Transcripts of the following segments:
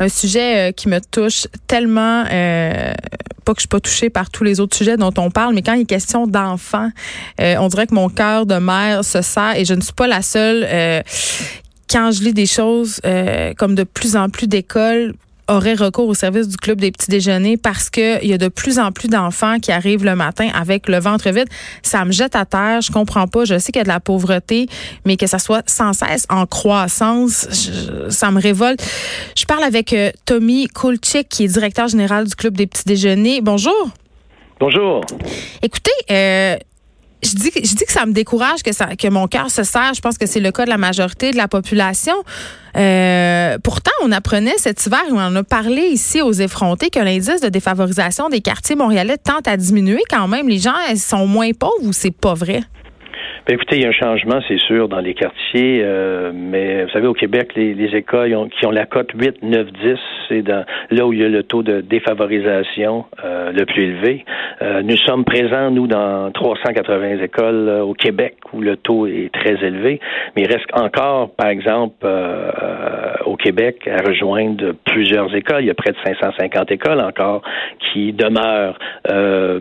un sujet euh, qui me touche tellement, euh, pas que je suis pas touchée par tous les autres sujets dont on parle, mais quand il est question d'enfants, euh, on dirait que mon cœur de mère se serre et je ne suis pas la seule. quand je lis des choses comme de plus en plus d'écoles aurait recours au service du club des petits déjeuners parce qu'il y a de plus en plus d'enfants qui arrivent le matin avec le ventre vide. Ça me jette à terre. Je comprends pas. Je sais qu'il y a de la pauvreté, mais que ça soit sans cesse en croissance, ça me révolte. Je parle avec euh, Tommy Kulchik, qui est directeur général du club des petits déjeuners. Bonjour. Bonjour. Écoutez, euh, je dis, je dis que ça me décourage, que, ça, que mon cœur se serre. Je pense que c'est le cas de la majorité de la population. Euh, pourtant, on apprenait cet hiver, on en a parlé ici aux effrontés, que l'indice de défavorisation des quartiers montréalais tente à diminuer quand même. Les gens sont moins pauvres ou c'est pas vrai? Ben, écoutez, il y a un changement, c'est sûr, dans les quartiers, euh, mais vous savez, au Québec, les, écoles qui ont la cote 8, 9, 10, c'est dans là où il y a le taux de défavorisation euh, le plus élevé. Euh, nous sommes présents, nous, dans 380 écoles au Québec où le taux est très élevé, mais il reste encore, par exemple, au Québec, à rejoindre plusieurs écoles. Il y a près de 550 écoles encore qui demeurent,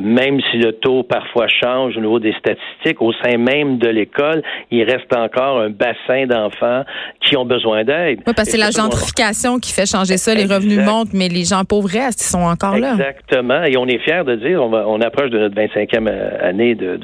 même si le taux parfois change au niveau des statistiques, au sein même de l'école, il reste encore un bassin d'enfants qui ont besoin d'aide. Oui, parce que c'est la gentrification qui fait changer ça. Les revenus montent, mais les gens pauvres restent, ils sont encore là. Exactement. Et on est fiers de dire, on, approche de notre 25e euh, année de,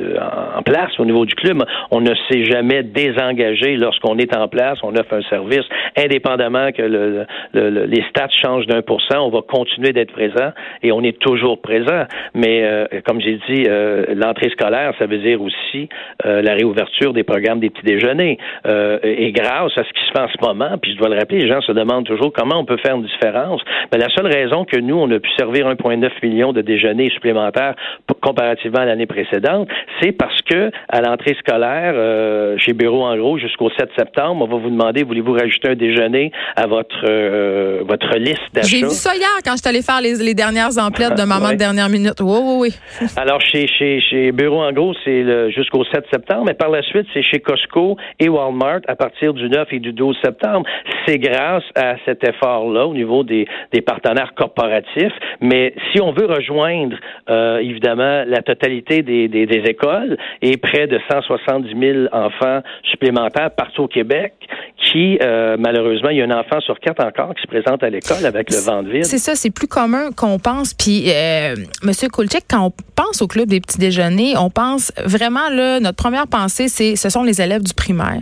en place au niveau du club. On ne s'est jamais désengagé lorsqu'on est en place. On offre un service indépendamment que le, les stats changent d'un pour cent. On va continuer d'être présent et on est toujours présent. Mais euh, comme j'ai dit, euh, l'entrée scolaire, ça veut dire aussi la réouverture des programmes des petits déjeuners. Euh, et grâce à ce qui se fait en ce moment, puis je dois le rappeler, les gens se demandent toujours comment on peut faire une différence. Mais la seule raison que nous, on a pu servir 1,9 million de déjeuners supplémentaires comparativement à l'année précédente, c'est parce que à l'entrée scolaire, euh, chez Bureau en gros, jusqu'au 7 septembre, on va vous demander, voulez-vous rajouter un déjeuner à votre euh, votre liste d'achats? J'ai vu ça hier quand je suis allé faire les, les dernières emplettes de maman de dernière minute. Oui, oui, oui. Alors, chez, chez, chez Bureau en gros, c'est jusqu'au 7 septembre mais par la suite, c'est chez Costco et Walmart à partir du 9 et du 12 septembre. C'est grâce à cet effort-là au niveau des, partenaires corporatifs. Mais si on veut rejoindre, euh, évidemment, la totalité des, écoles et près de 170 000 enfants supplémentaires partout au Québec, qui, euh, malheureusement, il y a un enfant sur quatre encore qui se présente à l'école avec le ventre vide. C'est ça, c'est plus commun qu'on pense. Puis, euh, Monsieur Kulchek, quand on pense au club des petits déjeuners, on pense vraiment, là, notre première pensée, c'est ce sont les élèves du primaire.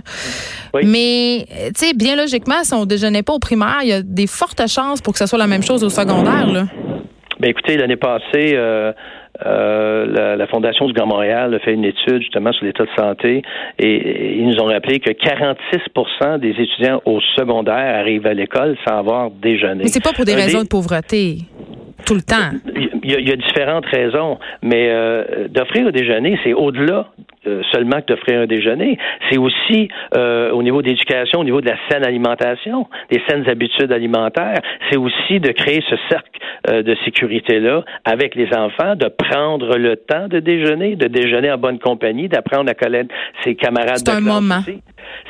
Mais, tu sais, bien logiquement, si on déjeunait pas au primaire, il y a des fortes chances pour que ce soit la même chose au secondaire, là. Ben écoutez, l'année passée, euh, euh, la, Fondation du Grand Montréal a fait une étude justement sur l'état de santé et, ils nous ont rappelé que 46% des étudiants au secondaire arrivent à l'école sans avoir déjeuné. Mais c'est pas pour des raisons de pauvreté. Tout le temps. Il y, a, différentes raisons, mais euh, d'offrir un déjeuner, c'est au-delà euh, seulement que d'offrir un déjeuner. C'est aussi euh, au niveau d'éducation, au niveau de la saine alimentation, des saines habitudes alimentaires. C'est aussi de créer ce cercle euh, de sécurité-là avec les enfants, de prendre le temps de déjeuner, de déjeuner en bonne compagnie, d'apprendre à connaître ses camarades de un moment.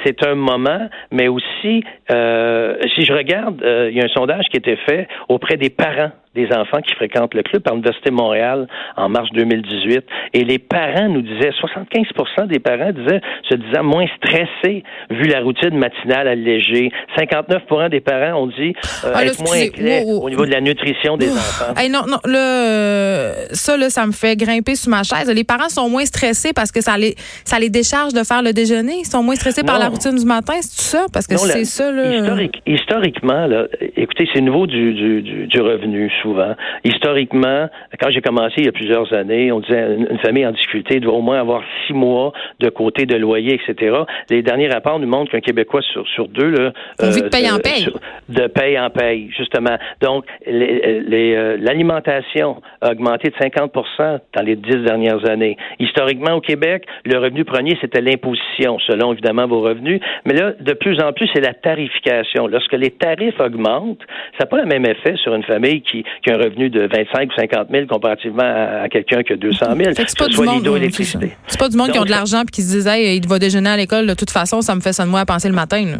C'est un moment, mais aussi, si je regarde, il y a un sondage qui a été fait auprès des parents des enfants qui fréquentent le club par l'Université de Montréal en mars 2018. Et les parents nous disaient, 75 des parents disaient, se disaient moins stressés vu la routine matinale allégée. 59 des parents ont dit euh, ah, être moins inquiets au niveau de la nutrition des enfants. non, non, le, ça, là, ça me fait grimper sous ma chaise. Les parents sont moins stressés parce que ça les, ça les décharge de faire le déjeuner. Ils sont moins stressés par la routine du matin, c'est ça? Parce que c'est ça, là. historiquement, là, écoutez, c'est nouveau du, du, du, revenu, souvent. Historiquement, quand j'ai commencé il y a plusieurs années, on disait une, famille en difficulté doit au moins avoir six mois de côté de loyer, etc. Les derniers rapports nous montrent qu'un Québécois sur, sur deux, là. Euh, de paye en paye. de paye en paye, justement. Donc, euh, l'alimentation a augmenté de 50 dans les dix dernières années. Historiquement, au Québec, le revenu premier, c'était l'imposition, selon évidemment vos revenus. Mais là, de plus en plus, c'est la tarification. Lorsque les tarifs augmentent, ça n'a pas le même effet sur une famille qui, a un revenu de 25 ou 50 000 comparativement à, quelqu'un qui a 200 000. C'est pas, du monde, c'est pas du monde qui ont de l'argent et qui se disait, il va déjeuner à l'école de toute façon, ça me fait ça de moi à penser le matin.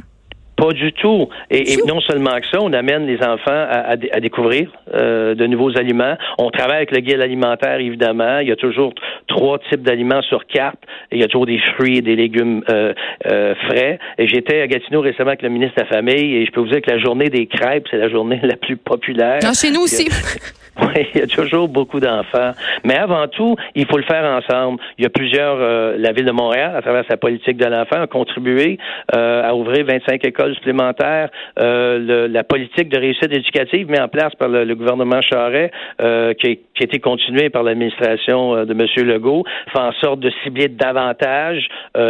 Pas du tout. Et, non seulement que ça, on amène les enfants à, découvrir euh, de nouveaux aliments. On travaille avec le guide alimentaire, évidemment. Il y a toujours trois types d'aliments sur carte. il y a toujours des fruits et des légumes euh, euh, frais. Et j'étais à Gatineau récemment avec le ministre de la Famille et je peux vous dire que la journée des crêpes, c'est la journée la plus populaire. Ah, chez nous aussi. Oui, il y a toujours beaucoup d'enfants. Mais avant tout, il faut le faire ensemble. Il y a plusieurs, euh, la ville de Montréal, à travers sa politique de l'enfant, a contribué euh, à ouvrir 25 écoles supplémentaires. Euh, la politique de réussite éducative mise en place par le, gouvernement Charret, qui, qui, a été continuée par l'administration de M. Legault, fait en sorte de cibler davantage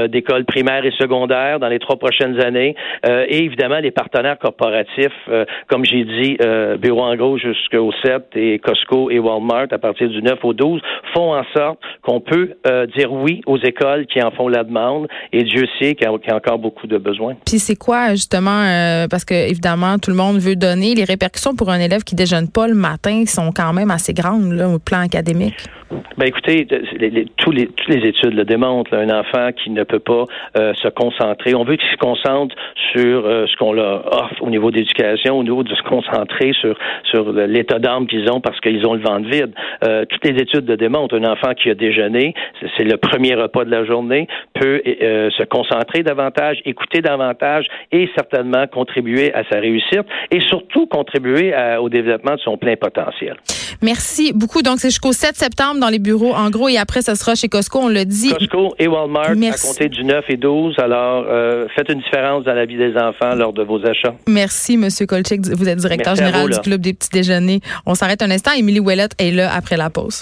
d'écoles primaires et secondaires dans les trois prochaines années. et évidemment, les partenaires corporatifs, comme j'ai dit, Bureau en gros jusqu'au 7 et Costco et Walmart à partir du 9 au 12 font en sorte qu'on peut euh, dire oui aux écoles qui en font la demande et Dieu sait qu'il y, a encore beaucoup de besoins. Puis c'est quoi justement euh, parce que évidemment tout le monde veut donner les répercussions pour un élève qui déjeune pas le matin sont quand même assez grandes là, au plan académique. Ben écoutez, tous les, toutes les études le démontrent. un enfant qui ne peut pas euh, se concentrer, on veut qu'il se concentre sur ce qu'on leur offre au niveau d'éducation, au niveau de se concentrer sur sur l'état d'âme qu'ils ont parce qu'ils ont le ventre vide. Euh, toutes les études le démontrent. Un enfant qui a déjeuné, c'est le premier repas de la journée, peut euh, se concentrer davantage, écouter davantage et certainement contribuer à sa réussite et surtout contribuer au développement de son plein potentiel. Merci beaucoup. Donc, c'est jusqu'au 7 septembre dans les bureaux, en gros, et après, ça sera chez Costco, on le dit. Costco et Walmart à compter du 9 et 12. Alors, euh, faites une différence dans la vie des enfants lors de vos achats. Merci, Monsieur Kolchik. Vous êtes directeur général du Club des petits déjeuners. On s'arrête un instant. Émilie Ouellette est là après la pause.